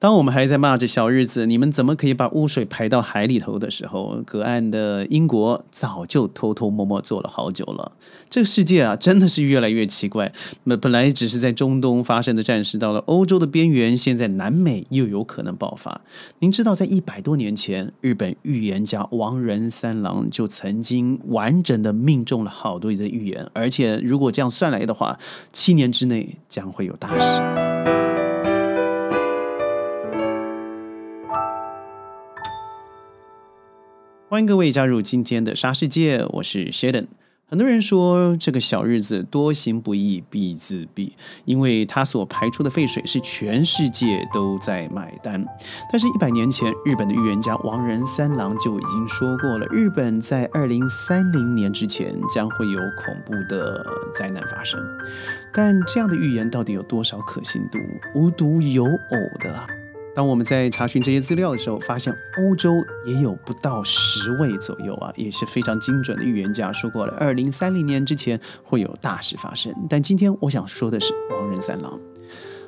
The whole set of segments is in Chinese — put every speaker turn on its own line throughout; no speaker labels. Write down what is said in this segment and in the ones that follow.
当我们还在骂着小日子，你们怎么可以把污水排到海里头的时候，隔岸的英国早就偷偷摸摸做了好久了。这个世界啊，真的是越来越奇怪。那本来只是在中东发生的战事，到了欧洲的边缘，现在南美又有可能爆发。您知道，在一百多年前，日本预言家王仁三郎就曾经完整的命中了好多的预言，而且如果这样算来的话，七年之内将会有大事。欢迎各位加入今天的沙世界，我是 Sheldon。很多人说这个小日子多行不义必自毙，因为他所排出的废水是全世界都在买单。但是，一百年前，日本的预言家王仁三郎就已经说过了，日本在二零三零年之前将会有恐怖的灾难发生。但这样的预言到底有多少可信度？无独有偶的。当我们在查询这些资料的时候，发现欧洲也有不到十位左右啊，也是非常精准的预言家说过了，二零三零年之前会有大事发生。但今天我想说的是王仁三郎。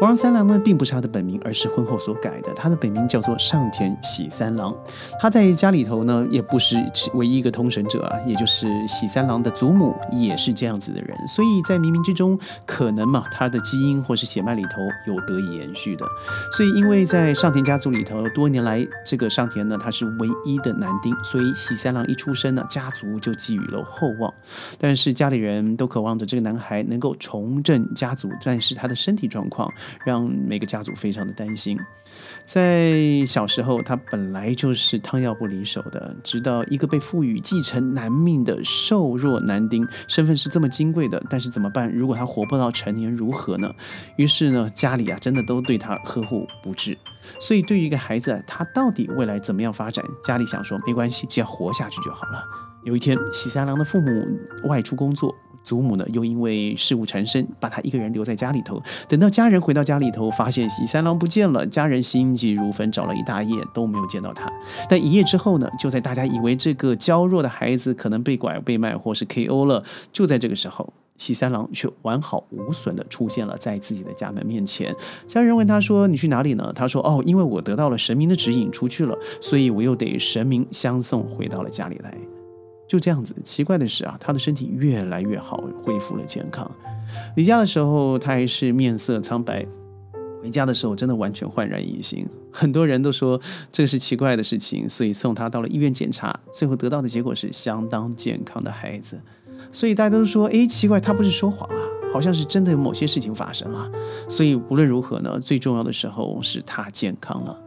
王三郎呢，并不是他的本名，而是婚后所改的。他的本名叫做上田喜三郎。他在家里头呢，也不是唯一一个通神者啊，也就是喜三郎的祖母也是这样子的人。所以在冥冥之中，可能嘛，他的基因或是血脉里头有得以延续的。所以，因为在上田家族里头，多年来这个上田呢，他是唯一的男丁，所以喜三郎一出生呢，家族就寄予了厚望。但是家里人都渴望着这个男孩能够重振家族，但是他的身体状况。让每个家族非常的担心。在小时候，他本来就是汤药不离手的，直到一个被赋予继承男命的瘦弱男丁，身份是这么金贵的，但是怎么办？如果他活不到成年，如何呢？于是呢，家里啊，真的都对他呵护不至。所以，对于一个孩子，他到底未来怎么样发展？家里想说，没关系，只要活下去就好了。有一天，喜三郎的父母外出工作。祖母呢，又因为事务缠身，把他一个人留在家里头。等到家人回到家里头，发现喜三郎不见了，家人心急如焚，找了一大夜都没有见到他。但一夜之后呢，就在大家以为这个娇弱的孩子可能被拐被卖或是 K.O. 了，就在这个时候，喜三郎却完好无损的出现了在自己的家门面前。家人问他说：“你去哪里呢？”他说：“哦，因为我得到了神明的指引，出去了，所以我又得神明相送回到了家里来。”就这样子，奇怪的是啊，他的身体越来越好，恢复了健康。离家的时候，他还是面色苍白；回家的时候，真的完全焕然一新。很多人都说这是奇怪的事情，所以送他到了医院检查，最后得到的结果是相当健康的孩子。所以大家都说，哎，奇怪，他不是说谎啊，好像是真的有某些事情发生了。所以无论如何呢，最重要的时候是他健康了。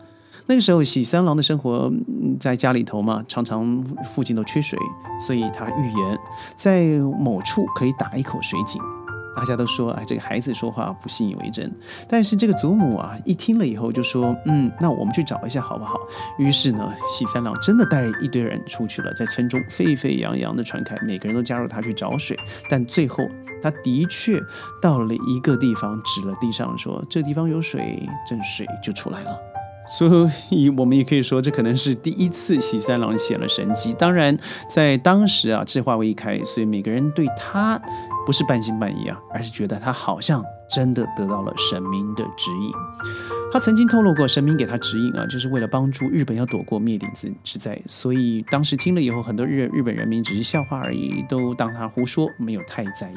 那个时候，喜三郎的生活在家里头嘛，常常附近都缺水，所以他预言在某处可以打一口水井。大家都说，哎，这个孩子说话不信以为真。但是这个祖母啊，一听了以后就说，嗯，那我们去找一下好不好？于是呢，喜三郎真的带一堆人出去了，在村中沸沸扬扬的传开，每个人都加入他去找水。但最后，他的确到了一个地方，指了地上说，这地方有水，这水就出来了。所以，我们也可以说，这可能是第一次喜三郎写了神迹。当然，在当时啊，这话未开，所以每个人对他不是半信半疑啊，而是觉得他好像真的得到了神明的指引。他曾经透露过，神明给他指引啊，就是为了帮助日本要躲过灭顶之之灾。所以当时听了以后，很多日日本人民只是笑话而已，都当他胡说，没有太在意。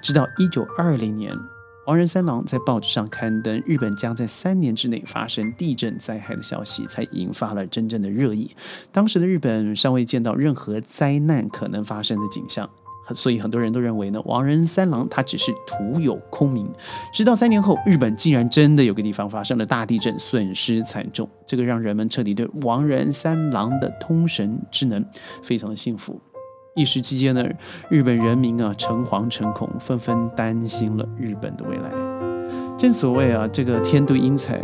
直到一九二零年。王仁三郎在报纸上刊登日本将在三年之内发生地震灾害的消息，才引发了真正的热议。当时的日本尚未见到任何灾难可能发生的景象，所以很多人都认为呢，王仁三郎他只是徒有空名。直到三年后，日本竟然真的有个地方发生了大地震，损失惨重，这个让人们彻底对王仁三郎的通神之能非常的信服。一时之间呢，日本人民啊诚惶诚恐，纷纷担心了日本的未来。正所谓啊，这个天妒英才，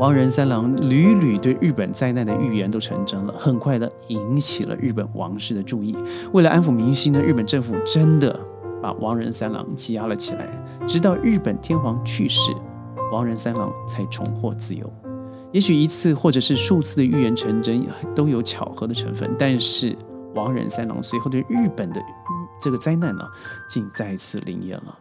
王仁三郎屡屡对日本灾难的预言都成真了，很快的引起了日本王室的注意。为了安抚民心呢，日本政府真的把王仁三郎羁押了起来，直到日本天皇去世，王仁三郎才重获自由。也许一次或者是数次的预言成真，都有巧合的成分，但是。王仁三郎随后对日本的这个灾难呢，竟再次灵验了。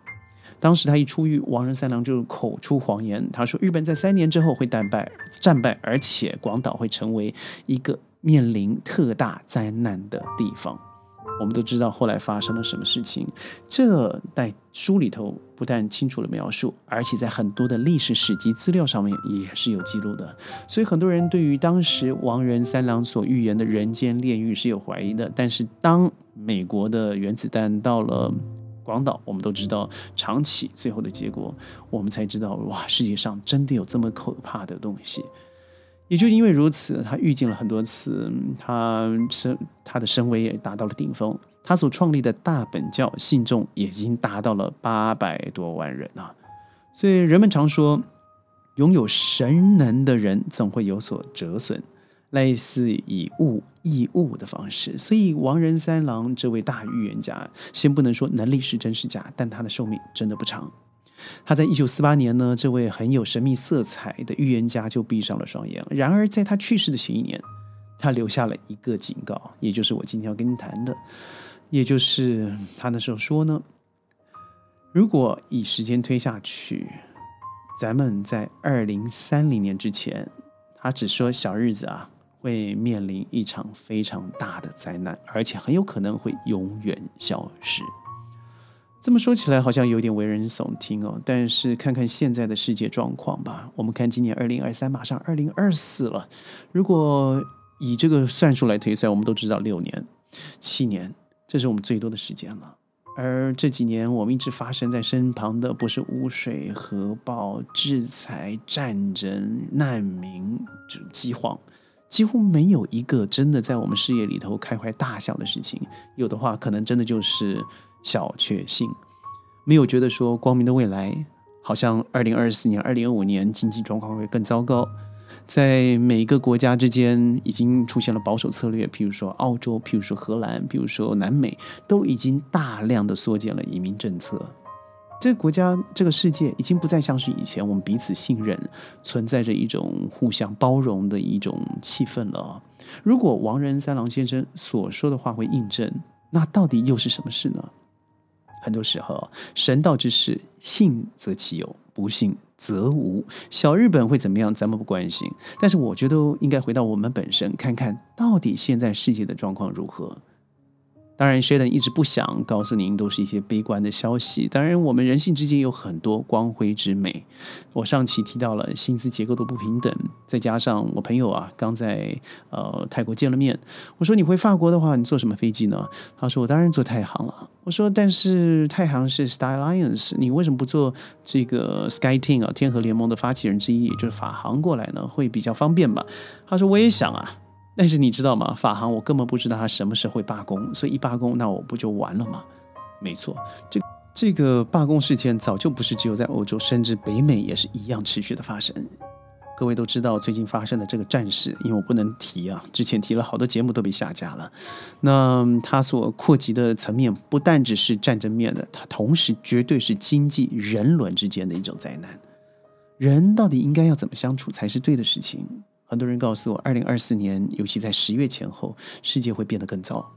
当时他一出狱，王仁三郎就口出狂言，他说日本在三年之后会战败，战败，而且广岛会成为一个面临特大灾难的地方。我们都知道后来发生了什么事情，这在书里头不但清楚的描述，而且在很多的历史史籍资料上面也是有记录的。所以很多人对于当时王仁三郎所预言的人间炼狱是有怀疑的。但是当美国的原子弹到了广岛，我们都知道长崎最后的结果，我们才知道哇，世界上真的有这么可怕的东西。也就因为如此，他遇见了很多次，他声他的声威也达到了顶峰。他所创立的大本教信众已经达到了八百多万人啊！所以人们常说，拥有神能的人总会有所折损，类似以物易物的方式。所以王仁三郎这位大预言家，先不能说能力是真是假，但他的寿命真的不长。他在一九四八年呢，这位很有神秘色彩的预言家就闭上了双眼。然而，在他去世的前一年，他留下了一个警告，也就是我今天要跟你谈的，也就是他那时候说呢：如果以时间推下去，咱们在二零三零年之前，他只说小日子啊会面临一场非常大的灾难，而且很有可能会永远消失。这么说起来好像有点为人耸听哦，但是看看现在的世界状况吧。我们看今年二零二三，马上二零二四了。如果以这个算术来推算，我们都知道六年、七年，这是我们最多的时间了。而这几年我们一直发生在身旁的，不是污水、核爆、制裁、战争、难民、饥荒，几乎没有一个真的在我们视野里头开怀大笑的事情。有的话，可能真的就是。小确幸，没有觉得说光明的未来，好像二零二四年、二零二五年经济状况会更糟糕。在每一个国家之间，已经出现了保守策略，譬如说澳洲，譬如说荷兰，譬如说南美，都已经大量的缩减了移民政策。这个国家、这个世界已经不再像是以前我们彼此信任、存在着一种互相包容的一种气氛了。如果王仁三郎先生所说的话会印证，那到底又是什么事呢？很多时候，神道之事，信则其有，不信则无。小日本会怎么样，咱们不关心。但是，我觉得应该回到我们本身，看看到底现在世界的状况如何。当然，Sheldon 一直不想告诉您都是一些悲观的消息。当然，我们人性之间有很多光辉之美。我上期提到了薪资结构的不平等，再加上我朋友啊刚在呃泰国见了面，我说你回法国的话，你坐什么飞机呢？他说我当然坐太行了。我说但是太行是 Star Alliance，你为什么不坐这个 Sky Team 啊？天河联盟的发起人之一，也就是法航过来呢，会比较方便吧？他说我也想啊。但是你知道吗？法航我根本不知道他什么时候会罢工，所以一罢工，那我不就完了吗？没错，这这个罢工事件早就不是只有在欧洲，甚至北美也是一样持续的发生。各位都知道最近发生的这个战事，因为我不能提啊，之前提了好多节目都被下架了。那它所扩及的层面不但只是战争面的，它同时绝对是经济人伦之间的一种灾难。人到底应该要怎么相处才是对的事情？很多人告诉我，二零二四年，尤其在十月前后，世界会变得更糟。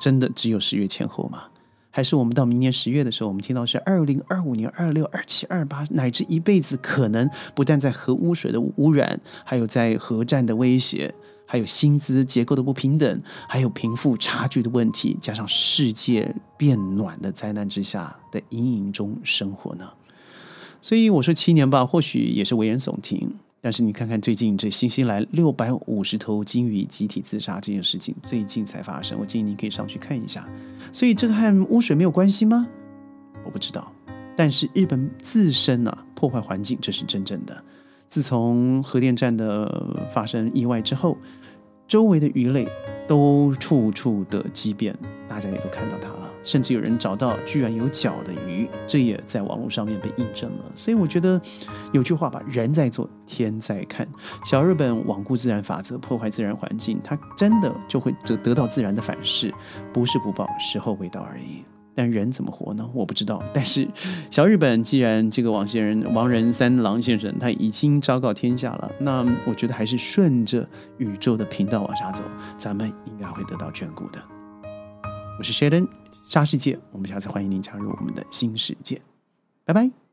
真的只有十月前后吗？还是我们到明年十月的时候，我们听到是二零二五年、二六、二七、二八，乃至一辈子，可能不但在核污水的污染，还有在核战的威胁，还有薪资结构的不平等，还有贫富差距的问题，加上世界变暖的灾难之下的阴影中生活呢？所以我说七年吧，或许也是危言耸听。但是你看看最近这新西兰六百五十头鲸鱼集体自杀这件事情，最近才发生。我建议你可以上去看一下。所以这个和污水没有关系吗？我不知道。但是日本自身啊破坏环境，这是真正的。自从核电站的发生意外之后，周围的鱼类都处处的畸变，大家也都看到它了。甚至有人找到居然有脚的鱼，这也在网络上面被印证了。所以我觉得有句话吧，人在做，天在看。小日本罔顾自然法则，破坏自然环境，它真的就会得得到自然的反噬，不是不报，时候未到而已。但人怎么活呢？我不知道。但是小日本既然这个王先人王仁三郎先生他已经昭告天下了，那我觉得还是顺着宇宙的频道往下走，咱们应该会得到眷顾的。我是 Sheldon。沙世界，我们下次欢迎您加入我们的新世界。拜拜。